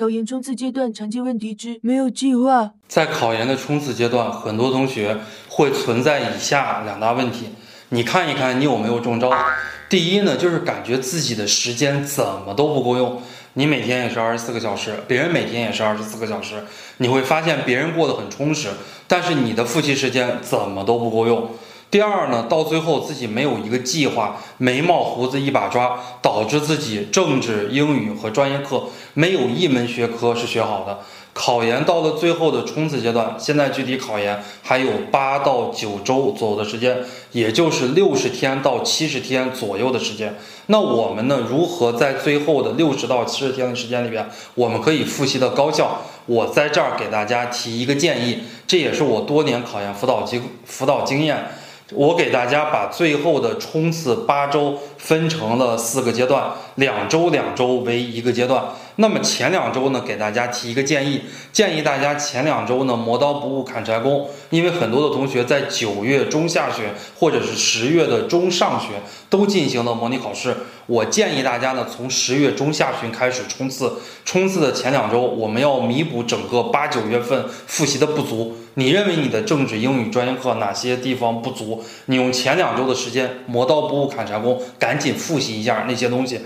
考研冲刺阶段常见问题之没有计划。在考研的冲刺阶段，很多同学会存在以下两大问题，你看一看你有没有中招。第一呢，就是感觉自己的时间怎么都不够用。你每天也是二十四个小时，别人每天也是二十四个小时，你会发现别人过得很充实，但是你的复习时间怎么都不够用。第二呢，到最后自己没有一个计划，眉毛胡子一把抓，导致自己政治、英语和专业课没有一门学科是学好的。考研到了最后的冲刺阶段，现在距离考研还有八到九周左右的时间，也就是六十天到七十天左右的时间。那我们呢，如何在最后的六十到七十天的时间里边，我们可以复习的高效？我在这儿给大家提一个建议，这也是我多年考研辅导经辅导经验。我给大家把最后的冲刺八周分成了四个阶段，两周两周为一个阶段。那么前两周呢，给大家提一个建议，建议大家前两周呢磨刀不误砍柴工，因为很多的同学在九月中下旬或者是十月的中上旬都进行了模拟考试。我建议大家呢从十月中下旬开始冲刺，冲刺的前两周我们要弥补整个八九月份复习的不足。你认为你的政治、英语专业课哪些地方不足？你用前两周的时间磨刀不误砍柴工，赶紧复习一下那些东西。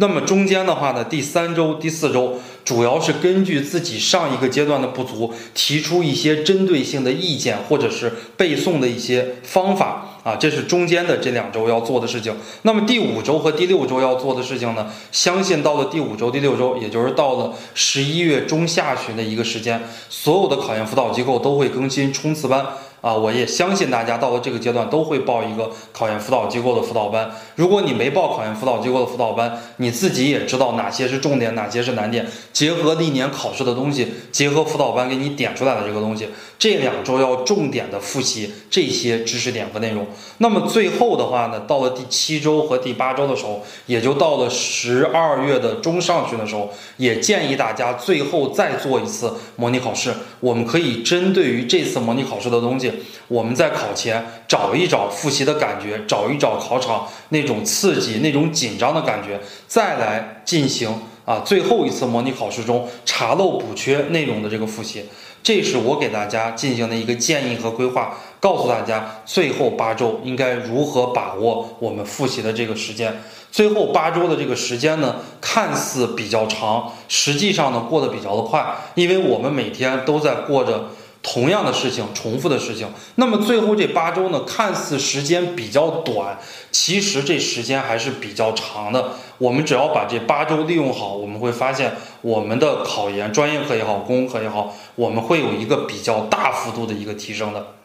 那么中间的话呢，第三周、第四周主要是根据自己上一个阶段的不足，提出一些针对性的意见，或者是背诵的一些方法啊，这是中间的这两周要做的事情。那么第五周和第六周要做的事情呢，相信到了第五周、第六周，也就是到了十一月中下旬的一个时间，所有的考研辅导机构都会更新冲刺班。啊，我也相信大家到了这个阶段都会报一个考研辅导机构的辅导班。如果你没报考研辅导机构的辅导班，你自己也知道哪些是重点，哪些是难点。结合历年考试的东西，结合辅导班给你点出来的这个东西，这两周要重点的复习这些知识点和内容。那么最后的话呢，到了第七周和第八周的时候，也就到了十二月的中上旬的时候，也建议大家最后再做一次模拟考试。我们可以针对于这次模拟考试的东西。我们在考前找一找复习的感觉，找一找考场那种刺激、那种紧张的感觉，再来进行啊最后一次模拟考试中查漏补缺内容的这个复习。这是我给大家进行的一个建议和规划，告诉大家最后八周应该如何把握我们复习的这个时间。最后八周的这个时间呢，看似比较长，实际上呢过得比较的快，因为我们每天都在过着。同样的事情，重复的事情，那么最后这八周呢，看似时间比较短，其实这时间还是比较长的。我们只要把这八周利用好，我们会发现我们的考研专业课也好，公共课也好，我们会有一个比较大幅度的一个提升的。